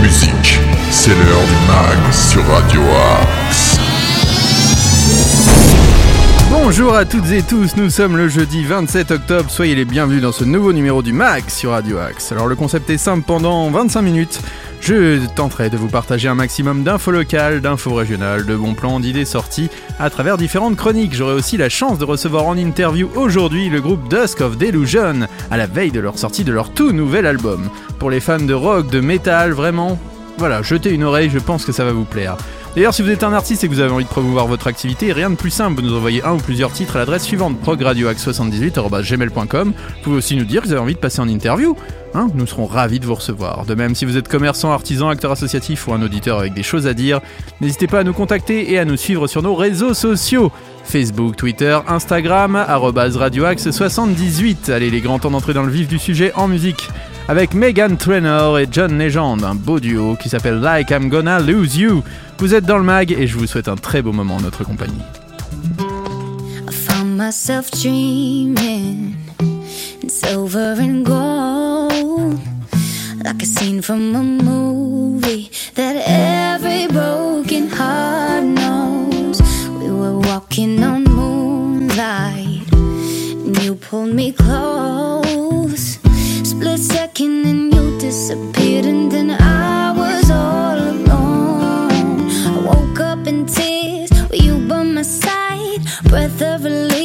musique. C'est l'heure du mag sur Radio Axe. Bonjour à toutes et tous, nous sommes le jeudi 27 octobre, soyez les bienvenus dans ce nouveau numéro du MAG sur Radio Axe. Alors le concept est simple, pendant 25 minutes, je tenterai de vous partager un maximum d'infos locales, d'infos régionales, de bons plans, d'idées sorties à travers différentes chroniques. J'aurai aussi la chance de recevoir en interview aujourd'hui le groupe Dusk of Delusion à la veille de leur sortie de leur tout nouvel album. Pour les fans de rock, de métal, vraiment, voilà, jetez une oreille, je pense que ça va vous plaire. D'ailleurs, si vous êtes un artiste et que vous avez envie de promouvoir votre activité, rien de plus simple, vous nous envoyez un ou plusieurs titres à l'adresse suivante progradioax78.gmail.com. Vous pouvez aussi nous dire que vous avez envie de passer en interview. Hein nous serons ravis de vous recevoir. De même, si vous êtes commerçant, artisan, acteur associatif ou un auditeur avec des choses à dire, n'hésitez pas à nous contacter et à nous suivre sur nos réseaux sociaux. Facebook, Twitter, Instagram, radioaxe78. Allez, les grands temps d'entrer dans le vif du sujet en musique avec Megan Trainor et John Legend, un beau duo qui s'appelle Like I'm Gonna Lose You. Vous êtes dans le mag et je vous souhaite un très beau moment en notre compagnie. I found myself dreaming in silver and gold, like a scene from a movie that every broken heart. Walking on moonlight, and you pulled me close. Split second, and you disappeared, and then I was all alone. I woke up in tears with you by my side, breath of relief,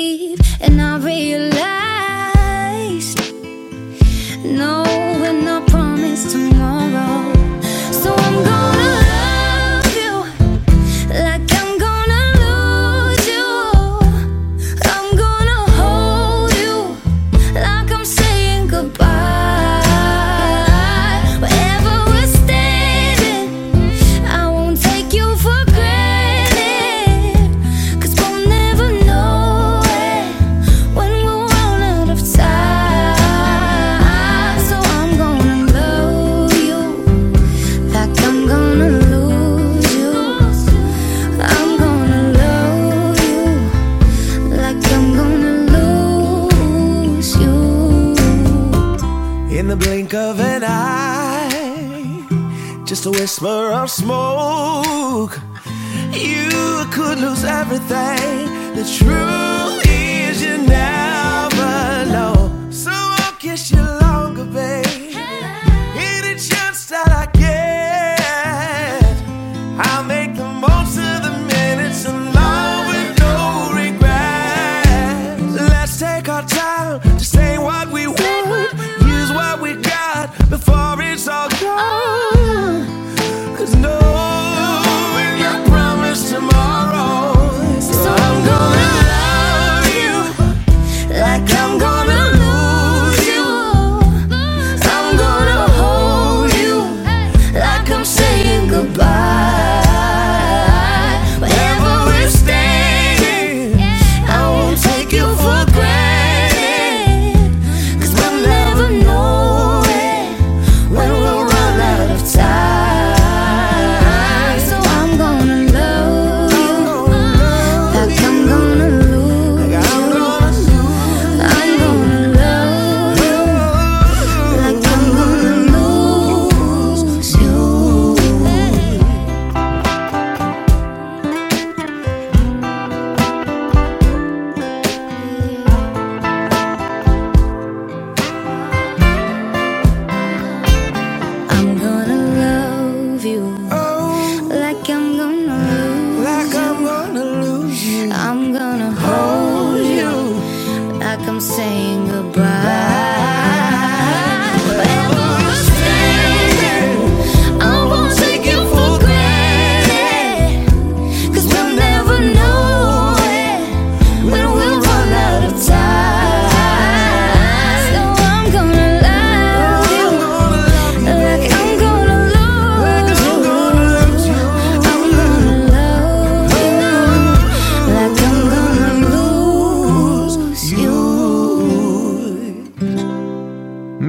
just a whisper of smoke. You could lose everything. The truth is, you never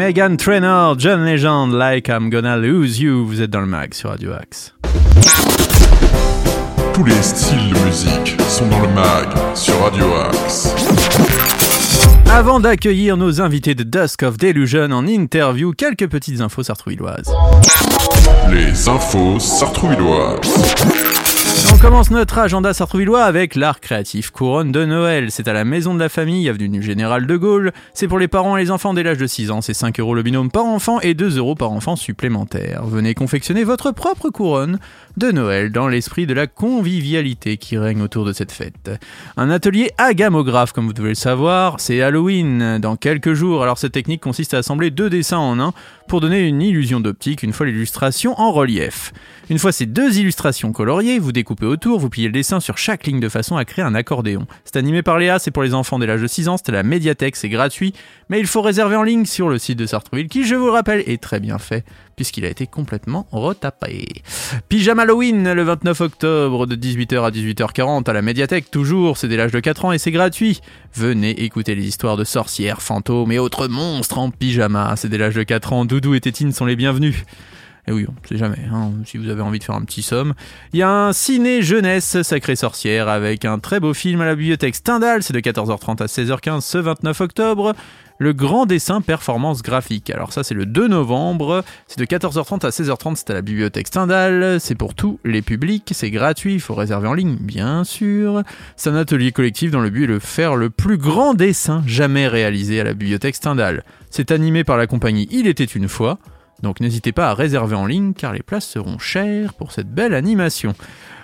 Megan Trainor, John Legend, Like I'm Gonna Lose You. Vous êtes dans le mag sur Radio Axe. Tous les styles de musique sont dans le mag sur Radio Axe. Avant d'accueillir nos invités de Dusk of Delusion en interview, quelques petites infos sartrouilloises. Les infos sartrouilloises. On commence notre agenda sartrouvillois avec l'art créatif Couronne de Noël. C'est à la maison de la famille, avenue Général de Gaulle. C'est pour les parents et les enfants dès l'âge de 6 ans. C'est 5 euros le binôme par enfant et 2 euros par enfant supplémentaire. Venez confectionner votre propre couronne de Noël dans l'esprit de la convivialité qui règne autour de cette fête. Un atelier agamographe, comme vous devez le savoir, c'est Halloween dans quelques jours. Alors cette technique consiste à assembler deux dessins en un pour donner une illusion d'optique une fois l'illustration en relief. Une fois ces deux illustrations coloriées, vous découpez autour, vous pliez le dessin sur chaque ligne de façon à créer un accordéon. C'est animé par Léa, c'est pour les enfants dès l'âge de 6 ans, c'était la médiathèque, c'est gratuit, mais il faut réserver en ligne sur le site de Sartreville qui, je vous le rappelle, est très bien fait puisqu'il a été complètement retapé. Pyjama Halloween le 29 octobre de 18h à 18h40 à la médiathèque, toujours, c'est dès l'âge de 4 ans et c'est gratuit. Venez écouter les histoires de sorcières, fantômes et autres monstres en pyjama, c'est dès l'âge de 4 ans, Doudou et Tétine sont les bienvenus. Et oui, on sait jamais, hein, si vous avez envie de faire un petit somme. Il y a un ciné jeunesse Sacrée Sorcière avec un très beau film à la bibliothèque Stendhal, c'est de 14h30 à 16h15 ce 29 octobre. Le grand dessin performance graphique. Alors ça c'est le 2 novembre, c'est de 14h30 à 16h30, c'est à la bibliothèque Stendhal, c'est pour tous les publics, c'est gratuit, il faut réserver en ligne bien sûr. C'est un atelier collectif dans le but de faire le plus grand dessin jamais réalisé à la bibliothèque Stendhal. C'est animé par la compagnie Il était une fois. Donc n'hésitez pas à réserver en ligne car les places seront chères pour cette belle animation.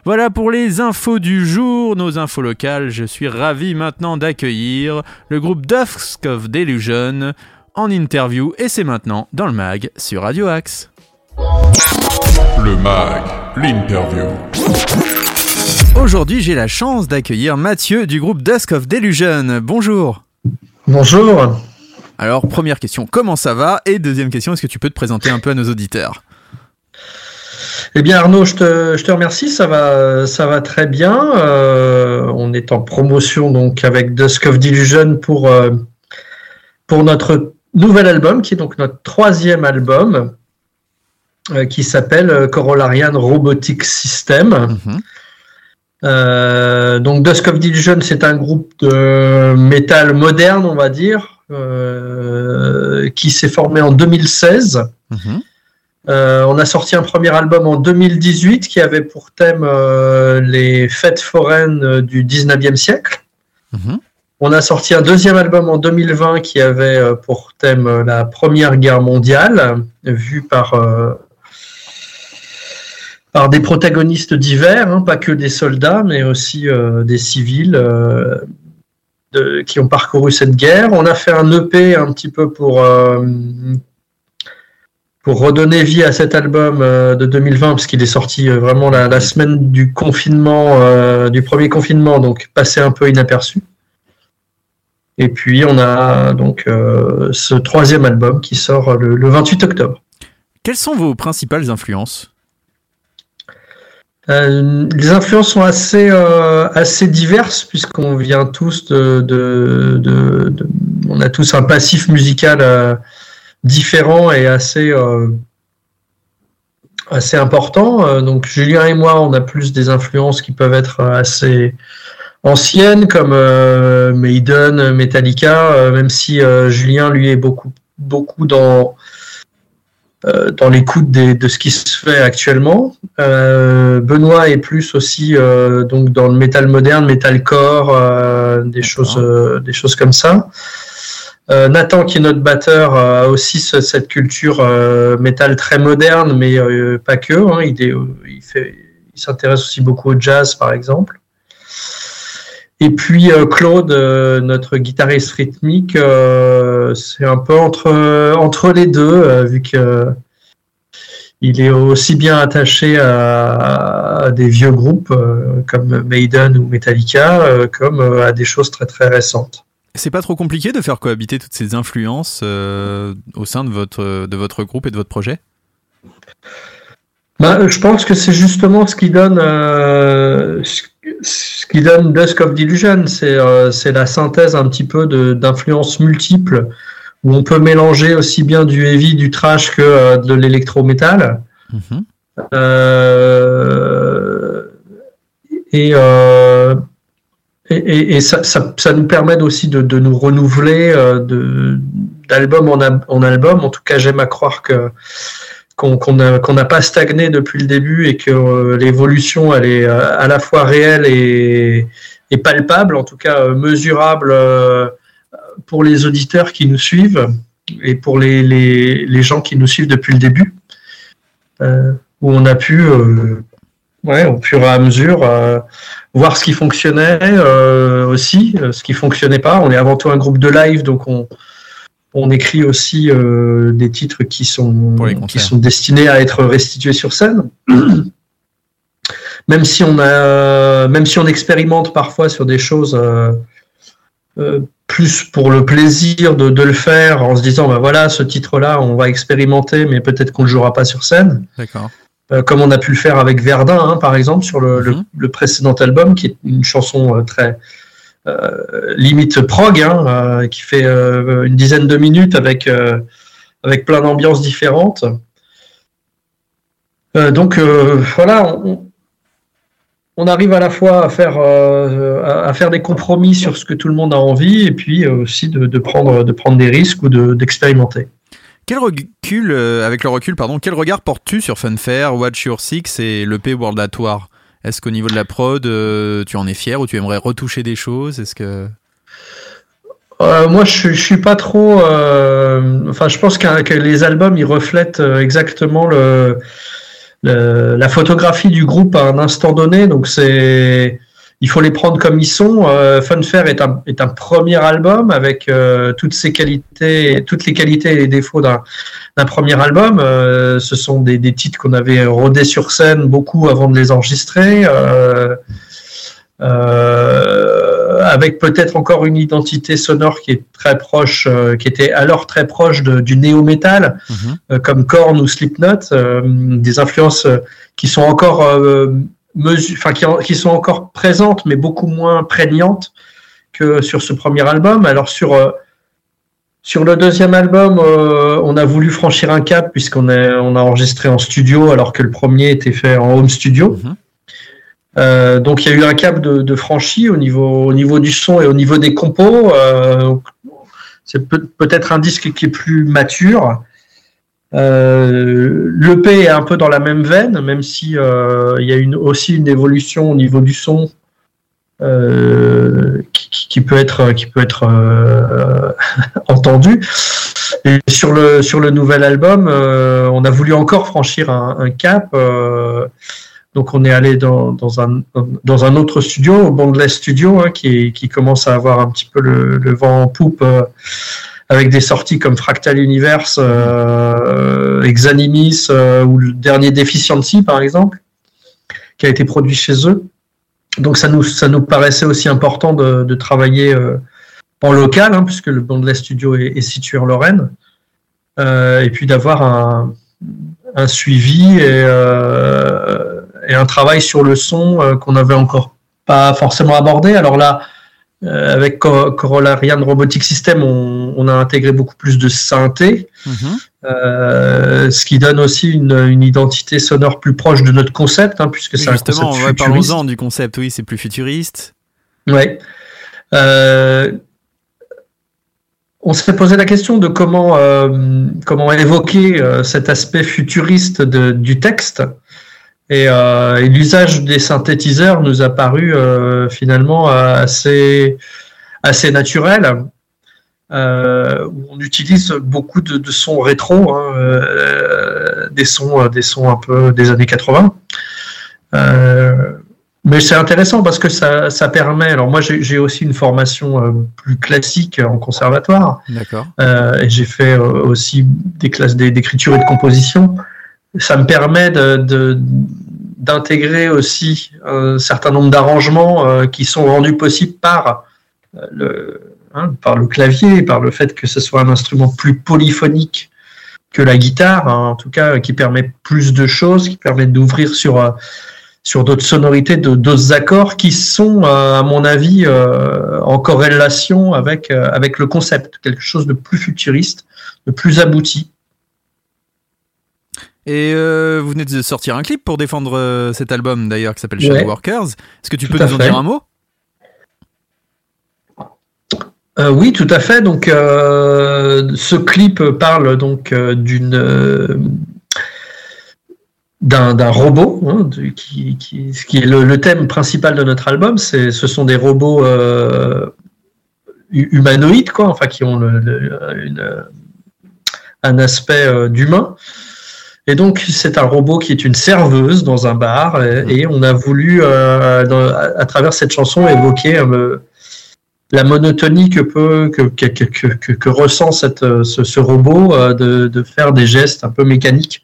Voilà pour les infos du jour, nos infos locales. Je suis ravi maintenant d'accueillir le groupe Dusk of Delusion en interview et c'est maintenant dans le mag sur Radio Axe. Le mag, l'interview. Aujourd'hui, j'ai la chance d'accueillir Mathieu du groupe Dusk of Delusion. Bonjour. Bonjour. Alors, première question, comment ça va? Et deuxième question, est-ce que tu peux te présenter un peu à nos auditeurs? Eh bien Arnaud, je te, je te, remercie, ça va, ça va très bien. Euh, on est en promotion donc avec Dusk of Delusion pour, euh, pour notre nouvel album, qui est donc notre troisième album, euh, qui s'appelle Corollarian Robotic System. Mm -hmm. donc Dusk of Delusion, c'est un groupe de métal moderne, on va dire, euh, qui s'est formé en 2016. Mmh. Euh, on a sorti un premier album en 2018 qui avait pour thème euh, les fêtes foraines du 19e siècle. Mmh. On a sorti un deuxième album en 2020 qui avait pour thème la Première Guerre mondiale, vu par, par des protagonistes divers, hein, pas que des soldats, mais aussi des civils qui ont parcouru cette guerre. On a fait un EP un petit peu pour, euh, pour redonner vie à cet album euh, de 2020, parce qu'il est sorti euh, vraiment la, semaine du confinement, du premier confinement, donc passé un peu inaperçu. Et puis on a donc ce troisième album qui sort le 28 octobre. Quelles sont vos principales influences? Euh, les influences sont assez, euh, assez diverses puisqu'on vient tous de, de, de, de, On a tous un passif musical euh, différent et assez, assez important. Donc Julien et moi, on a plus des influences qui peuvent être assez anciennes comme Maiden, Metallica, même si Julien, lui, est beaucoup, beaucoup dans euh, dans l'écoute de ce qui se fait actuellement. Euh, Benoît est plus aussi euh, donc dans le métal moderne, metalcore, euh, des choses, euh, des choses comme ça. Euh, Nathan, qui est notre batteur, a aussi ce, cette culture métal très moderne, mais pas que. Hein, il, est, il, fait, il s'intéresse aussi beaucoup au jazz, par exemple. Et puis euh, Claude, euh, notre guitariste rythmique, euh, c'est un peu entre, entre les deux, vu que il est aussi bien attaché à, à des vieux groupes comme Maiden ou Metallica, comme à des choses très très récentes. C'est pas trop compliqué de faire cohabiter toutes ces influences au sein de votre, de votre groupe et de votre projet? Bah, je pense que c'est justement ce qui donne euh, ce qui donne Dusk of Delusion, c'est euh, la synthèse un petit peu d'influences multiples où on peut mélanger aussi bien du heavy, du trash que euh, de l'électrométal. Mm -hmm. euh, et, et, et ça, ça, ça, nous permet aussi de, de nous renouveler euh, d'album en, en, album. En tout cas, j'aime à croire que qu'on n'a pas stagné depuis le début et que euh, l'évolution elle est euh, à la fois réelle et, palpable, en tout cas euh, mesurable pour les auditeurs qui nous suivent et pour les, gens qui nous suivent depuis le début, où on a pu ouais, au fur et à mesure, voir ce qui fonctionnait aussi, ce qui fonctionnait pas. On est avant tout un groupe de live, donc on, on écrit aussi des titres qui sont, qui sont destinés à être restitués sur scène. même si on a, même si on expérimente parfois sur des choses plus pour le plaisir de, de, le faire en se disant bah voilà ce titre là on va expérimenter mais peut-être qu'on le jouera pas sur scène. D'accord. Euh, comme on a pu le faire avec Verdun, hein, par exemple, sur le, le, mhm. précédent album, qui est une chanson euh, très euh, limite prog, hein, euh, qui fait une dizaine de minutes avec, avec plein d'ambiances différentes. donc voilà, on, arrive à la fois à faire, à faire des compromis sur ce que tout le monde a envie, et puis aussi de, prendre, de prendre des risques ou d'expérimenter. Quel recul, euh, avec le recul, pardon, quel regard portes-tu sur Funfair, Watch Your Six et l'EP World at War? Est-ce qu'au niveau de la prod, euh, tu en es fier ou tu aimerais retoucher des choses? Est-ce que euh, moi, je, je suis pas trop. enfin, je pense que, les albums, ils reflètent exactement le, la photographie du groupe à un instant donné. Donc, c'est il faut les prendre comme ils sont. Euh, Funfair est un, est un premier album avec euh, toutes ses qualités, toutes les qualités et les défauts d'un premier album. Euh, ce sont des, des titres qu'on avait rodés sur scène beaucoup avant de les enregistrer. Avec peut-être encore une identité sonore qui est très proche, qui était alors très proche de, du néo-metal, mhm. comme Korn ou Slipknot, des influences qui sont encore enfin, qui, qui, sont encore présentes, mais beaucoup moins prégnantes que sur ce premier album. Alors sur euh, sur le deuxième album, euh, on a voulu franchir un cap puisqu'on on a enregistré en studio alors que le premier était fait en home studio. Mhm. Euh, donc il y a eu un cap de, de, franchi au niveau, au niveau du son et au niveau des compos. Euh, c'est peut-être un disque qui est plus mature. Euh, L'EP est un peu dans la même veine, même si euh, il y a aussi une évolution au niveau du son euh, qui, peut être euh, entendu. Et sur le nouvel album, on a voulu encore franchir un, cap. Donc on est allé dans, un autre studio, au Studio, hein, qui, qui commence à avoir un petit peu le, le vent en poupe avec des sorties comme Fractal Universe, euh, Exanimis euh, ou le dernier Deficiency par exemple, qui a été produit chez eux. Donc ça nous, ça nous paraissait aussi important de, travailler euh, en local, hein, puisque le Bondless Studio est, situé en Lorraine, euh, et puis d'avoir un, suivi et, et, un travail sur le son qu'on n'avait encore pas forcément abordé. Alors là, euh, avec Corollarian Robotic System, on, on, a intégré beaucoup plus de synthé, mm -hmm. euh, ce qui donne aussi une, une, identité sonore plus proche de notre concept, hein, puisque c'est un concept ouais, Parlons-en du concept, oui, c'est plus futuriste. Ouais. Euh, on s'est posé la question de comment, comment évoquer cet aspect futuriste de, du texte. Et, euh, et l'usage des synthétiseurs nous a paru euh, finalement assez, assez naturel. Euh, où on utilise beaucoup de, de sons rétro, hein, euh, des sons, des sons un peu des années 80. Euh, mais c'est intéressant parce que ça, ça permet. Alors moi, j'ai aussi une formation plus classique en conservatoire. D'accord. Et j'ai fait aussi des classes d'écriture et de composition ça me permet d'intégrer aussi un certain nombre d'arrangements euh, qui sont rendus possibles par euh, le, hein, par le clavier, par le fait que ce soit un instrument plus polyphonique que la guitare, hein, en tout cas qui permet plus de choses, qui permet d'ouvrir sur euh, sur d'autres sonorités, d'autres accords qui sont, à mon avis, en corrélation avec avec le concept, quelque chose de plus futuriste, de plus abouti. Et euh, vous venez de sortir un clip pour défendre euh, cet album d'ailleurs qui s'appelle Shadow ouais. Workers. Est-ce que tu Tout peux nous en dire un mot? Euh, oui, tout à fait. Donc, euh, ce clip parle donc d'une d'un robot, hein, de- qui, qui, ce qui est le, le thème principal de notre album. Ce sont des robots hu- humanoïdes, quoi, enfin qui ont le, le- une- un aspect d'humain. Et donc, c'est un robot qui est une serveuse dans un bar, et, et on a voulu, euh, dans- à, à travers cette chanson, évoquer euh, la monotonie que peut que, que, que, que, que ressent cette, euh, ce, ce robot euh, de, de faire des gestes un peu mécaniques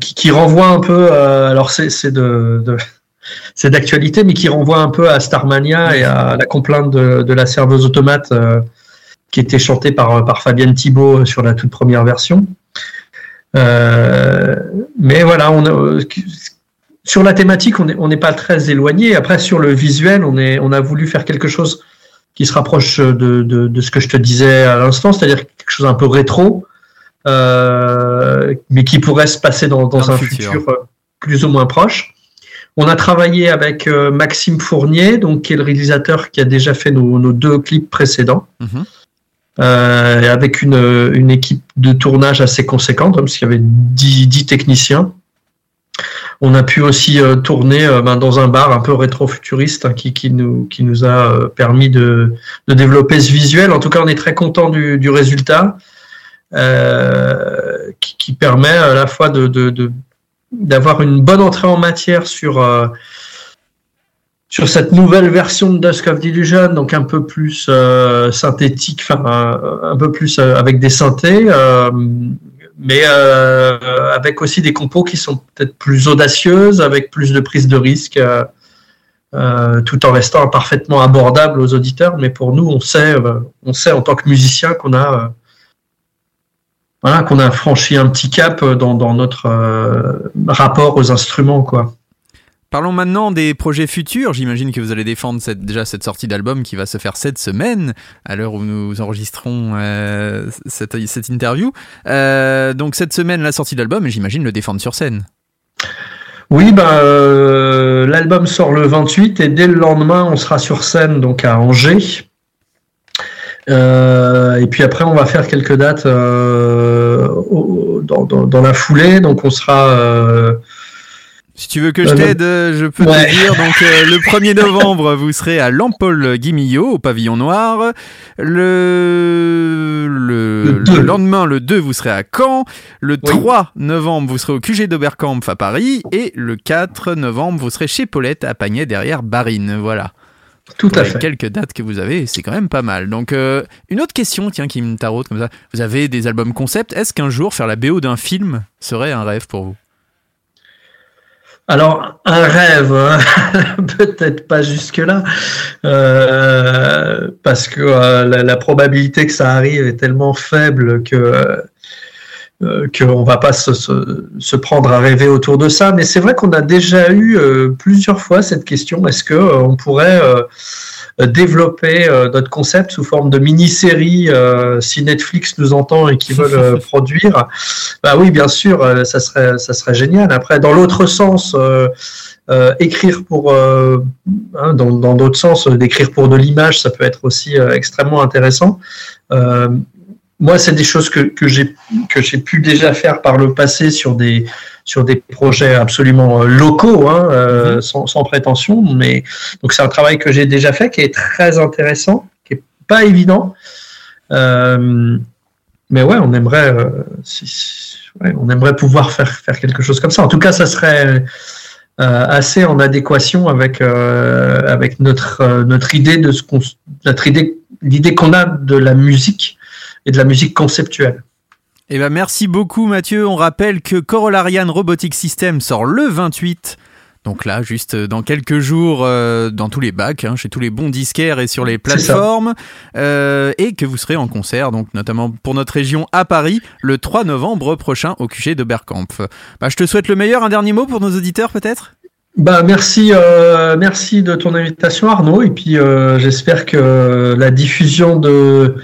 qui, qui renvoient un peu alors c'est c'est de, de c'est d'actualité mais qui renvoie un peu à Starmania et à la complainte de, de la serveuse automate euh, qui était chantée par par Fabienne Thibault sur la toute première version mais voilà on a, sur la thématique, on n'est pas très éloigné. Après, sur le visuel, on, est, on a voulu faire quelque chose qui se rapproche de, de, de ce que je te disais à l'instant, c'est-à-dire quelque chose un peu rétro, euh, mais qui pourrait se passer dans, dans Dans le un futur. futur. euh, plus ou moins proche. On a travaillé avec euh, Maxime Fournier, donc, qui est le réalisateur qui a déjà fait nos, nos deux clips précédents. Mhm. Euh, avec une, une équipe de tournage assez conséquente, hein, parce qu'il y avait 10, 10 techniciens. On a pu aussi euh, tourner euh, ben, dans un bar un peu rétro-futuriste hein, qui, qui, nous, qui nous a euh, permis de, de développer ce visuel. En tout cas, on est très content du, du résultat qui, qui permet à la fois de, d'avoir une bonne entrée en matière sur, sur cette nouvelle version de Dusk of Delusion, donc un peu plus euh, synthétique, enfin un, un peu plus euh, avec des synthés, euh, mais euh, avec aussi des compos qui sont peut-être plus audacieuses, avec plus de prise de risque, euh, euh, tout en restant parfaitement abordable aux auditeurs. Mais pour nous, on sait, euh, on sait en tant que musicien qu'on a, euh, qu'on a franchi un petit cap dans, dans notre euh, rapport aux instruments, quoi. Parlons maintenant des projets futurs. J'imagine que vous allez défendre cette- déjà cette sortie d'album qui va se faire cette semaine, à l'heure où nous enregistrons euh, cette, interview. Euh, donc cette semaine, la sortie d'album, et j'imagine le défendre sur scène. Oui, ben, euh, l'album sort le 28 et dès le lendemain, on sera sur scène donc à Angers. Et puis après, on va faire quelques dates dans, la foulée. Donc on sera Si tu veux que je Euh, t'aide, je peux Ouais. te dire. Donc euh, le 1er novembre, vous serez à Lampol Guimillot, au pavillon noir. Le, lendemain, le 2, vous serez à Caen. Le Oui. 3 novembre, vous serez au QG d'Oberkampf à Paris. Et le 4 novembre, vous serez chez Paulette à Pagnet derrière Barine. Voilà. tout à les fait. quelques dates que vous avez, c'est quand même pas mal. Donc, euh, une autre question, tiens, qui me taraude comme ça. Vous avez des albums concept. Est-ce qu'un jour faire la BO d'un film serait un rêve pour vous? Alors, un rêve, hein. peut-être pas jusque-là, euh, parce que euh, la, la probabilité que ça arrive est tellement faible que euh, qu'on va pas se, se, se prendre à rêver autour de ça. Mais c'est vrai qu'on a déjà eu euh, plusieurs fois cette question est-ce que euh, on pourrait développer notre concept sous forme de mini-série si Netflix nous entend et qu'ils veulent produire? Bah oui, bien sûr, ça serait, ça serait génial. Après, dans l'autre sens, euh, écrire pour, euh, hein, dans dans d'autres sens, euh, d'écrire pour de l'image, ça peut être aussi extrêmement intéressant. Moi, c'est des choses que, que j'ai que j'ai pu déjà faire par le passé sur des sur des projets absolument euh, locaux, hein, euh, sans, sans prétention. Mais donc c'est un travail que j'ai déjà fait, qui est très intéressant, qui est pas évident. Euh, mais ouais, on aimerait, euh, si- si- ouais, on aimerait pouvoir faire, faire quelque chose comme ça. En tout cas, ça serait assez en adéquation avec, avec notre, notre idée de ce qu'on, notre idée, l'idée qu'on a de la musique et de la musique conceptuelle. Eh ben merci beaucoup Mathieu. On rappelle que Corollarian Robotic System sort le 28. Donc là, juste dans quelques jours, euh, dans tous les bacs, hein, chez tous les bons disquaires et sur les plateformes, euh, et que vous serez en concert, donc notamment pour notre région à Paris, le 3 novembre prochain au QG d'Oberkampf. Bah, je te souhaite le meilleur. Un dernier mot pour nos auditeurs, peut-être? Bah, merci, euh, merci de ton invitation, Arnaud. Et puis, euh, j'espère que la diffusion de,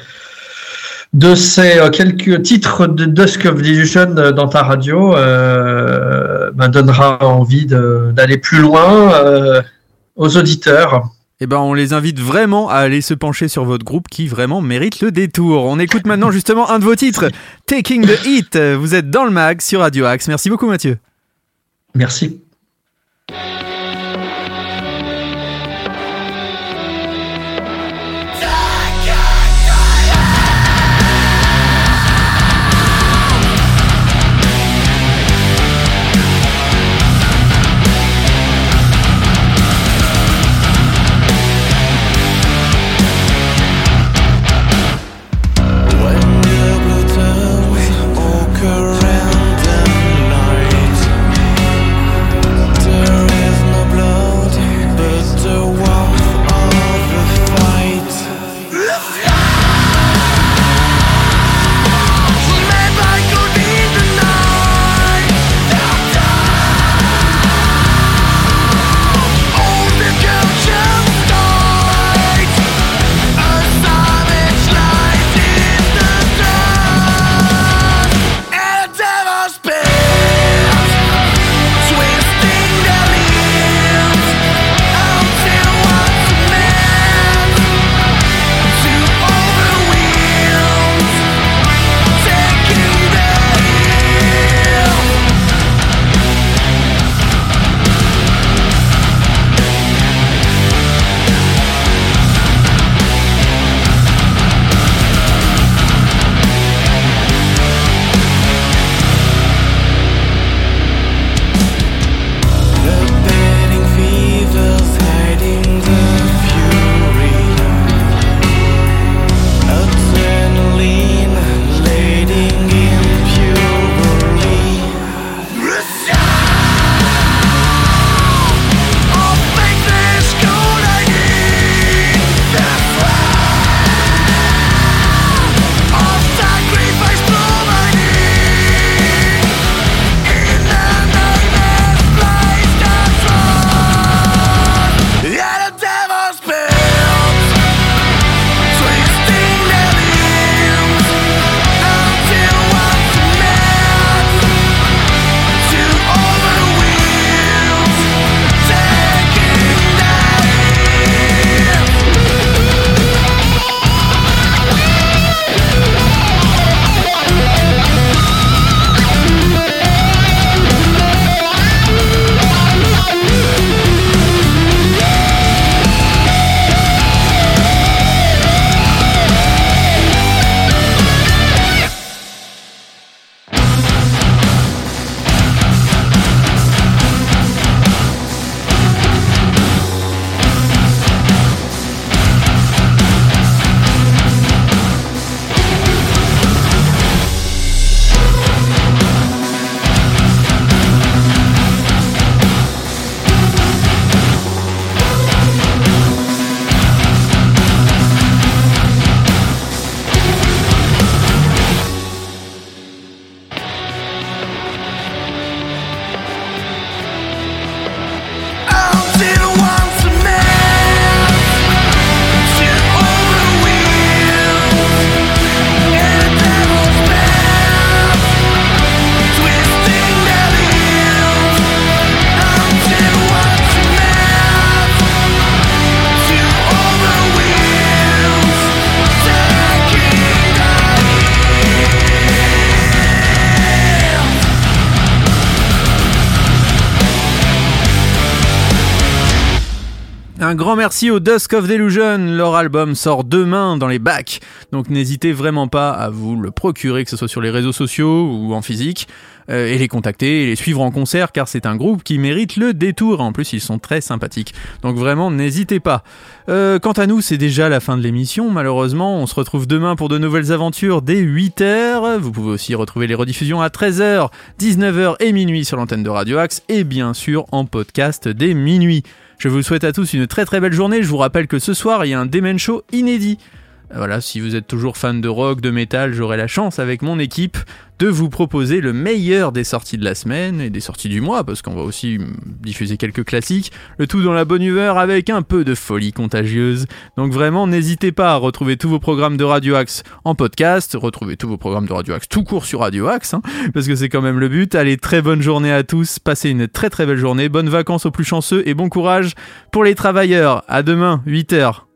de ces euh, quelques titres de Dusk of Delusion euh, dans ta radio euh, me donnera envie d'aller plus loin euh, aux auditeurs. eh ben, on les invite vraiment à aller se pencher sur votre groupe qui vraiment mérite le détour. On écoute maintenant justement un de vos titres, Taking the Heat. Vous êtes dans le mag sur Radio Axe. Merci beaucoup Mathieu. Merci. Un grand merci au Dusk of Delusion. Leur album sort demain dans les bacs. Donc n'hésitez vraiment pas à vous le procurer, que ce soit sur les réseaux sociaux ou en physique, euh, et les contacter et les suivre en concert car c'est un groupe qui mérite le détour. En plus, ils sont très sympathiques. Donc vraiment, n'hésitez pas. Euh, quant à nous, c'est déjà la fin de l'émission. Malheureusement, on se retrouve demain pour de nouvelles aventures dès 8h. Vous pouvez aussi retrouver les rediffusions à 13h, 19h et minuit sur l'antenne de Radio Axe et bien sûr en podcast dès minuit. Je vous souhaite à tous une très très belle journée. Je vous rappelle que ce soir, il y a un Demen Show inédit. Voilà, si vous êtes toujours fan de rock, de métal, j'aurai la chance avec mon équipe de vous proposer le meilleur des sorties de la semaine et des sorties du mois, parce qu'on va aussi diffuser quelques classiques, le tout dans la bonne humeur avec un peu de folie contagieuse. Donc vraiment, n'hésitez pas à retrouver tous vos programmes de Radio Axe en podcast, retrouver tous vos programmes de Radio Axe tout court sur Radio Axe, hein, parce que c'est quand même le but. Allez, très bonne journée à tous, passez une très très belle journée, bonnes vacances aux plus chanceux et bon courage pour les travailleurs. À demain, 8h.